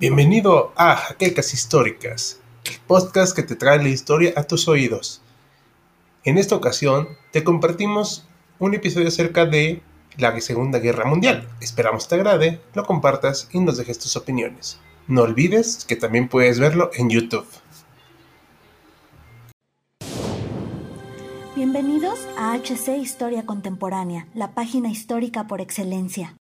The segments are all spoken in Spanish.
Bienvenido a Jaquecas Históricas, el podcast que te trae la historia a tus oídos. En esta ocasión te compartimos un episodio acerca de la Segunda Guerra Mundial. Esperamos te agrade, lo compartas y nos dejes tus opiniones. No olvides que también puedes verlo en YouTube. Bienvenidos a HC Historia Contemporánea, la página histórica por excelencia.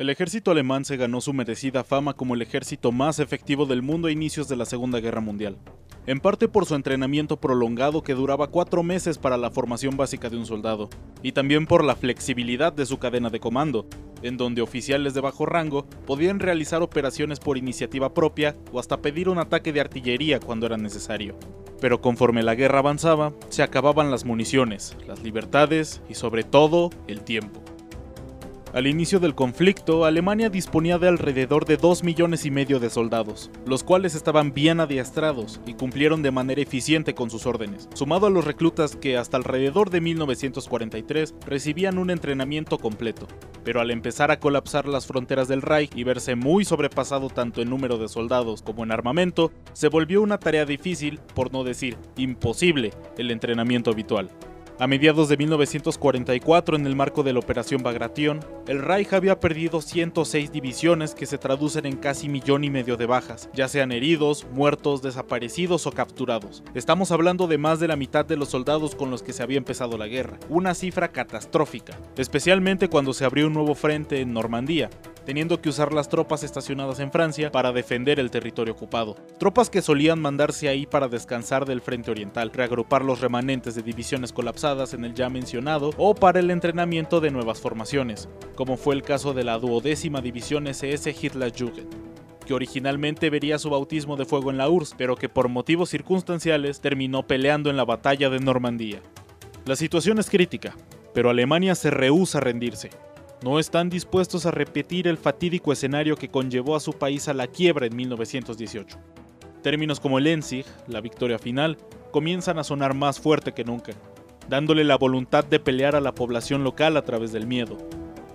El ejército alemán se ganó su merecida fama como el ejército más efectivo del mundo a inicios de la Segunda Guerra Mundial, en parte por su entrenamiento prolongado que duraba cuatro meses para la formación básica de un soldado, y también por la flexibilidad de su cadena de comando, en donde oficiales de bajo rango podían realizar operaciones por iniciativa propia o hasta pedir un ataque de artillería cuando era necesario. Pero conforme la guerra avanzaba, se acababan las municiones, las libertades y sobre todo el tiempo. Al inicio del conflicto, Alemania disponía de alrededor de 2 millones y medio de soldados, los cuales estaban bien adiestrados y cumplieron de manera eficiente con sus órdenes, sumado a los reclutas que hasta alrededor de 1943 recibían un entrenamiento completo. Pero al empezar a colapsar las fronteras del Reich y verse muy sobrepasado tanto en número de soldados como en armamento, se volvió una tarea difícil, por no decir imposible, el entrenamiento habitual. A mediados de 1944, en el marco de la Operación Bagration, el Reich había perdido 106 divisiones que se traducen en casi millón y medio de bajas, ya sean heridos, muertos, desaparecidos o capturados. Estamos hablando de más de la mitad de los soldados con los que se había empezado la guerra, una cifra catastrófica, especialmente cuando se abrió un nuevo frente en Normandía, teniendo que usar las tropas estacionadas en Francia para defender el territorio ocupado. Tropas que solían mandarse ahí para descansar del frente oriental, reagrupar los remanentes de divisiones colapsadas en el ya mencionado o para el entrenamiento de nuevas formaciones, como fue el caso de la duodécima división SS Hitlerjugend que originalmente vería su bautismo de fuego en la URSS, pero que por motivos circunstanciales terminó peleando en la batalla de Normandía. La situación es crítica, pero Alemania se rehúsa a rendirse no están dispuestos a repetir el fatídico escenario que conllevó a su país a la quiebra en 1918. Términos como el la victoria final, comienzan a sonar más fuerte que nunca, dándole la voluntad de pelear a la población local a través del miedo,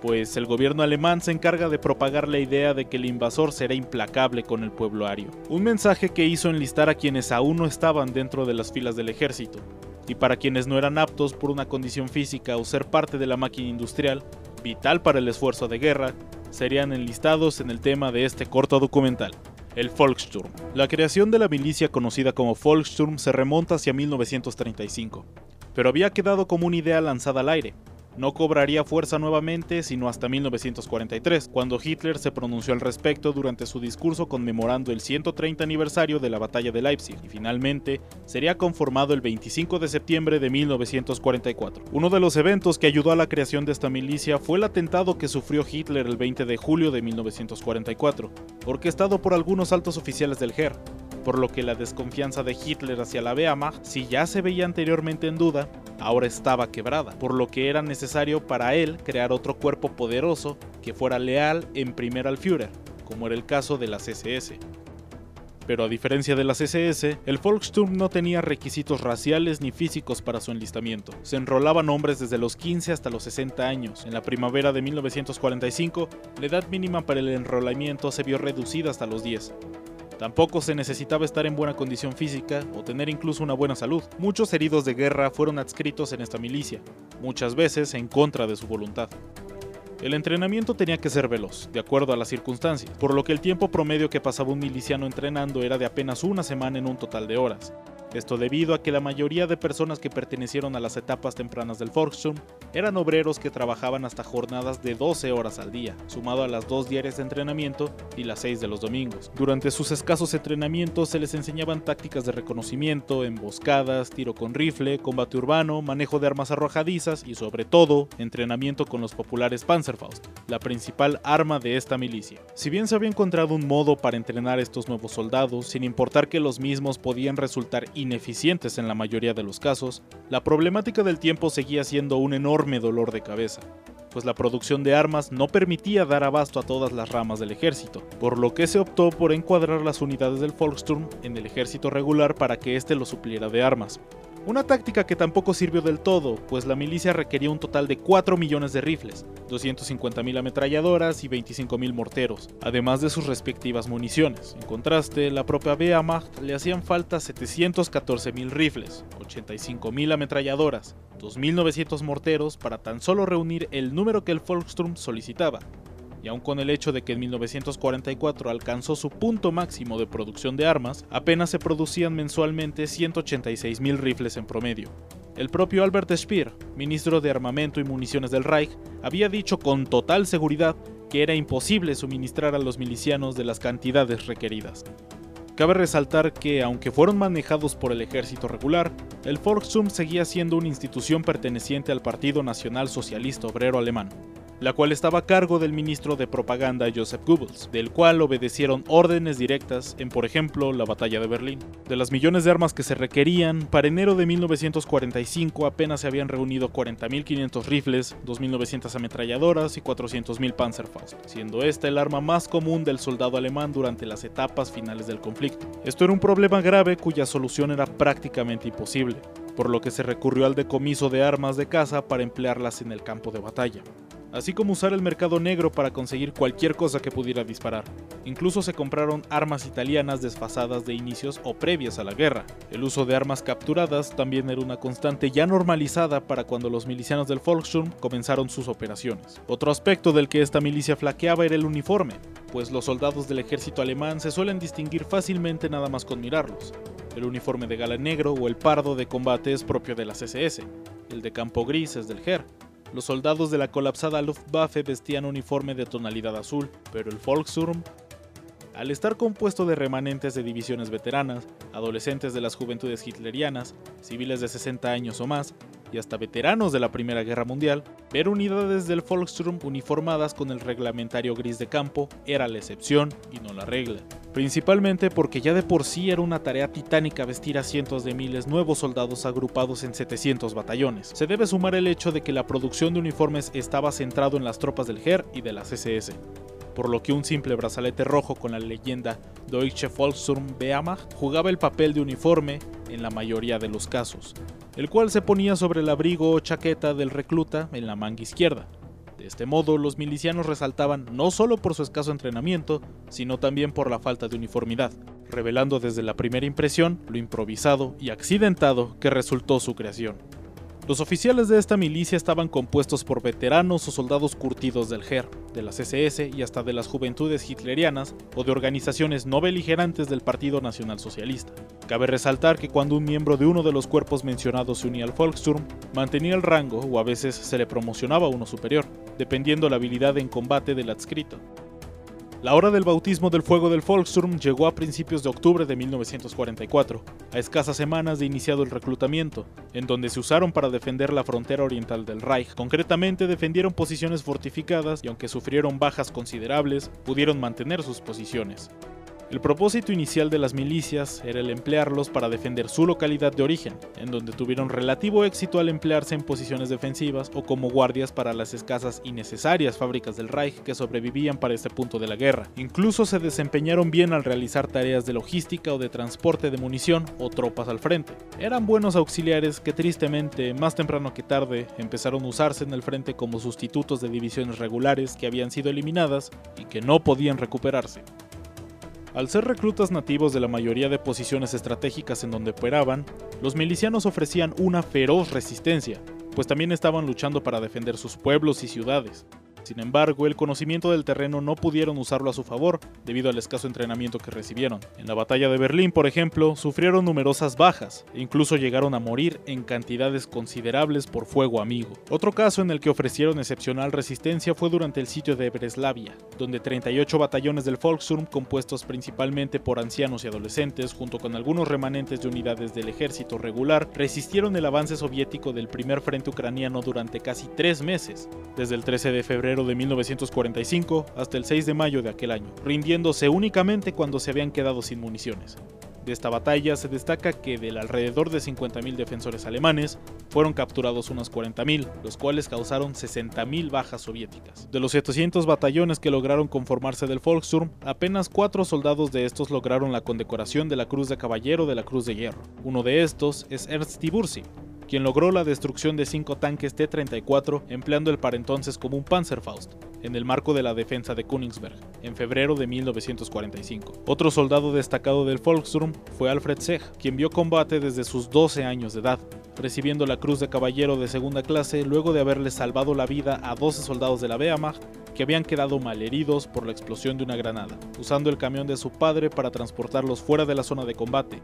pues el gobierno alemán se encarga de propagar la idea de que el invasor será implacable con el pueblo ario. Un mensaje que hizo enlistar a quienes aún no estaban dentro de las filas del ejército, y para quienes no eran aptos por una condición física o ser parte de la máquina industrial, vital para el esfuerzo de guerra, serían enlistados en el tema de este corto documental, el Volkssturm. La creación de la milicia conocida como Volkssturm se remonta hacia 1935, pero había quedado como una idea lanzada al aire, no cobraría fuerza nuevamente sino hasta 1943, cuando Hitler se pronunció al respecto durante su discurso conmemorando el 130 aniversario de la batalla de Leipzig, y finalmente sería conformado el 25 de septiembre de 1944. Uno de los eventos que ayudó a la creación de esta milicia fue el atentado que sufrió Hitler el 20 de julio de 1944, orquestado por algunos altos oficiales del GER, por lo que la desconfianza de Hitler hacia la Wehrmacht, si ya se veía anteriormente en duda, ahora estaba quebrada, por lo que era necesario para él crear otro cuerpo poderoso que fuera leal en primer al Führer, como era el caso de las SS. Pero a diferencia de las SS, el Volkssturm no tenía requisitos raciales ni físicos para su enlistamiento. Se enrolaban hombres desde los 15 hasta los 60 años. En la primavera de 1945, la edad mínima para el enrolamiento se vio reducida hasta los 10. Tampoco se necesitaba estar en buena condición física o tener incluso una buena salud. Muchos heridos de guerra fueron adscritos en esta milicia, muchas veces en contra de su voluntad. El entrenamiento tenía que ser veloz, de acuerdo a las circunstancias, por lo que el tiempo promedio que pasaba un miliciano entrenando era de apenas una semana en un total de horas, esto debido a que la mayoría de personas que pertenecieron a las etapas tempranas del Volkssturm eran obreros que trabajaban hasta jornadas de 12 horas al día, sumado a las dos diarias de entrenamiento y las 6 de los domingos. Durante sus escasos entrenamientos se les enseñaban tácticas de reconocimiento, emboscadas, tiro con rifle, combate urbano, manejo de armas arrojadizas y sobre todo entrenamiento con los populares Panzerfaust, la principal arma de esta milicia. Si bien se había encontrado un modo para entrenar a estos nuevos soldados, sin importar que los mismos podían resultar ineficientes en la mayoría de los casos, la problemática del tiempo seguía siendo un enorme dolor de cabeza, pues la producción de armas no permitía dar abasto a todas las ramas del ejército, por lo que se optó por encuadrar las unidades del Volkssturm en el ejército regular para que éste lo supliera de armas. Una táctica que tampoco sirvió del todo, pues la milicia requería un total de 4 millones de rifles, 250.000 ametralladoras y 25.000 morteros, además de sus respectivas municiones. En contraste, la propia Wehrmacht le hacían falta 714.000 rifles, 85.000 ametralladoras, 2.900 morteros para tan solo reunir el número que el Volkssturm solicitaba, y aun con el hecho de que en 1944 alcanzó su punto máximo de producción de armas, apenas se producían mensualmente 186.000 rifles en promedio. El propio Albert Speer, ministro de Armamento y Municiones del Reich, había dicho con total seguridad que era imposible suministrar a los milicianos de las cantidades requeridas. Cabe resaltar que, aunque fueron manejados por el ejército regular, el Volkssturm seguía siendo una institución perteneciente al Partido Nacional Socialista Obrero Alemán, la cual estaba a cargo del ministro de propaganda Joseph Goebbels, del cual obedecieron órdenes directas en, por ejemplo, la batalla de Berlín. De las millones de armas que se requerían, para enero de 1945 apenas se habían reunido 40.500 rifles, 2.900 ametralladoras y 400.000 Panzerfaust, siendo esta el arma más común del soldado alemán durante las etapas finales del conflicto. Esto era un problema grave cuya solución era prácticamente imposible, por lo que se recurrió al decomiso de armas de caza para emplearlas en el campo de batalla así como usar el mercado negro para conseguir cualquier cosa que pudiera disparar. Incluso se compraron armas italianas desfasadas de inicios o previas a la guerra. El uso de armas capturadas también era una constante ya normalizada para cuando los milicianos del Volkssturm comenzaron sus operaciones. Otro aspecto del que esta milicia flaqueaba era el uniforme, pues los soldados del ejército alemán se suelen distinguir fácilmente nada más con mirarlos. El uniforme de gala negro o el pardo de combate es propio de las SS, el de campo gris es del GER, los soldados de la colapsada Luftwaffe vestían uniforme de tonalidad azul, pero el Volkssturm, al estar compuesto de remanentes de divisiones veteranas, adolescentes de las juventudes hitlerianas, civiles de 60 años o más, y hasta veteranos de la Primera Guerra Mundial, ver unidades del Volkssturm uniformadas con el reglamentario gris de campo era la excepción y no la regla principalmente porque ya de por sí era una tarea titánica vestir a cientos de miles nuevos soldados agrupados en 700 batallones. Se debe sumar el hecho de que la producción de uniformes estaba centrado en las tropas del GER y de las SS, por lo que un simple brazalete rojo con la leyenda Deutsche Volkssturm Wehrmacht jugaba el papel de uniforme en la mayoría de los casos, el cual se ponía sobre el abrigo o chaqueta del recluta en la manga izquierda. De este modo, los milicianos resaltaban no solo por su escaso entrenamiento, sino también por la falta de uniformidad, revelando desde la primera impresión lo improvisado y accidentado que resultó su creación. Los oficiales de esta milicia estaban compuestos por veteranos o soldados curtidos del GER, de las SS y hasta de las juventudes hitlerianas o de organizaciones no beligerantes del Partido Nacional Socialista. Cabe resaltar que cuando un miembro de uno de los cuerpos mencionados se unía al Volkssturm, mantenía el rango o a veces se le promocionaba uno superior, dependiendo la habilidad en combate del adscrito. La hora del bautismo del fuego del Volkssturm llegó a principios de octubre de 1944, a escasas semanas de iniciado el reclutamiento, en donde se usaron para defender la frontera oriental del Reich. Concretamente defendieron posiciones fortificadas y aunque sufrieron bajas considerables, pudieron mantener sus posiciones. El propósito inicial de las milicias era el emplearlos para defender su localidad de origen, en donde tuvieron relativo éxito al emplearse en posiciones defensivas o como guardias para las escasas y necesarias fábricas del Reich que sobrevivían para este punto de la guerra. Incluso se desempeñaron bien al realizar tareas de logística o de transporte de munición o tropas al frente. Eran buenos auxiliares que tristemente, más temprano que tarde, empezaron a usarse en el frente como sustitutos de divisiones regulares que habían sido eliminadas y que no podían recuperarse. Al ser reclutas nativos de la mayoría de posiciones estratégicas en donde operaban, los milicianos ofrecían una feroz resistencia, pues también estaban luchando para defender sus pueblos y ciudades. Sin embargo, el conocimiento del terreno no pudieron usarlo a su favor debido al escaso entrenamiento que recibieron. En la batalla de Berlín, por ejemplo, sufrieron numerosas bajas e incluso llegaron a morir en cantidades considerables por fuego amigo. Otro caso en el que ofrecieron excepcional resistencia fue durante el sitio de Breslavia, donde 38 batallones del Volkssturm, compuestos principalmente por ancianos y adolescentes, junto con algunos remanentes de unidades del ejército regular, resistieron el avance soviético del primer frente ucraniano durante casi tres meses, desde el 13 de febrero de 1945 hasta el 6 de mayo de aquel año, rindiéndose únicamente cuando se habían quedado sin municiones. De esta batalla se destaca que del alrededor de 50.000 defensores alemanes, fueron capturados unos 40.000, los cuales causaron 60.000 bajas soviéticas. De los 700 batallones que lograron conformarse del Volkssturm, apenas 4 soldados de estos lograron la condecoración de la Cruz de Caballero de la Cruz de Hierro. Uno de estos es Ernst Tiburzi, quien logró la destrucción de cinco tanques T-34 empleando el para entonces común Panzerfaust, en el marco de la defensa de Königsberg, en febrero de 1945. Otro soldado destacado del Volkssturm fue Alfred Sech, quien vio combate desde sus 12 años de edad, recibiendo la Cruz de Caballero de segunda clase luego de haberle salvado la vida a 12 soldados de la Wehrmacht que habían quedado malheridos por la explosión de una granada, usando el camión de su padre para transportarlos fuera de la zona de combate,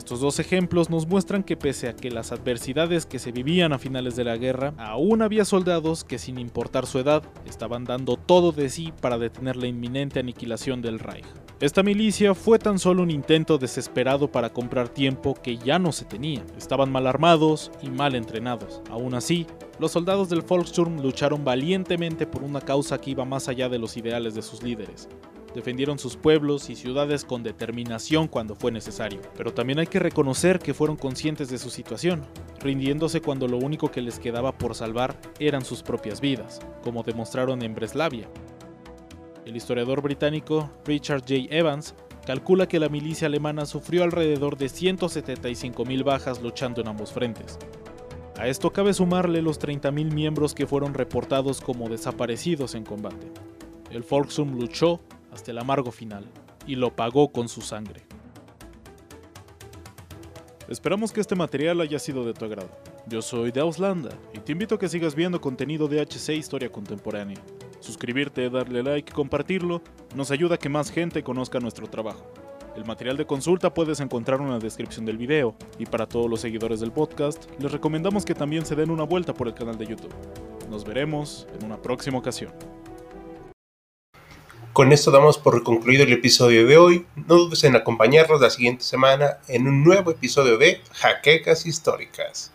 estos dos ejemplos nos muestran que pese a que las adversidades que se vivían a finales de la guerra, aún había soldados que sin importar su edad, estaban dando todo de sí para detener la inminente aniquilación del Reich. Esta milicia fue tan solo un intento desesperado para comprar tiempo que ya no se tenía. Estaban mal armados y mal entrenados. Aún así, los soldados del Volkssturm lucharon valientemente por una causa que iba más allá de los ideales de sus líderes defendieron sus pueblos y ciudades con determinación cuando fue necesario. Pero también hay que reconocer que fueron conscientes de su situación, rindiéndose cuando lo único que les quedaba por salvar eran sus propias vidas, como demostraron en Breslavia. El historiador británico Richard J. Evans calcula que la milicia alemana sufrió alrededor de 175.000 bajas luchando en ambos frentes. A esto cabe sumarle los 30.000 miembros que fueron reportados como desaparecidos en combate. El Volksum luchó hasta el amargo final, y lo pagó con su sangre. Esperamos que este material haya sido de tu agrado. Yo soy de Auslanda y te invito a que sigas viendo contenido de HC Historia Contemporánea. Suscribirte, darle like y compartirlo nos ayuda a que más gente conozca nuestro trabajo. El material de consulta puedes encontrar en la descripción del video y para todos los seguidores del podcast les recomendamos que también se den una vuelta por el canal de YouTube. Nos veremos en una próxima ocasión. Con esto damos por concluido el episodio de hoy. No dudes en acompañarnos la siguiente semana en un nuevo episodio de Jaquecas Históricas.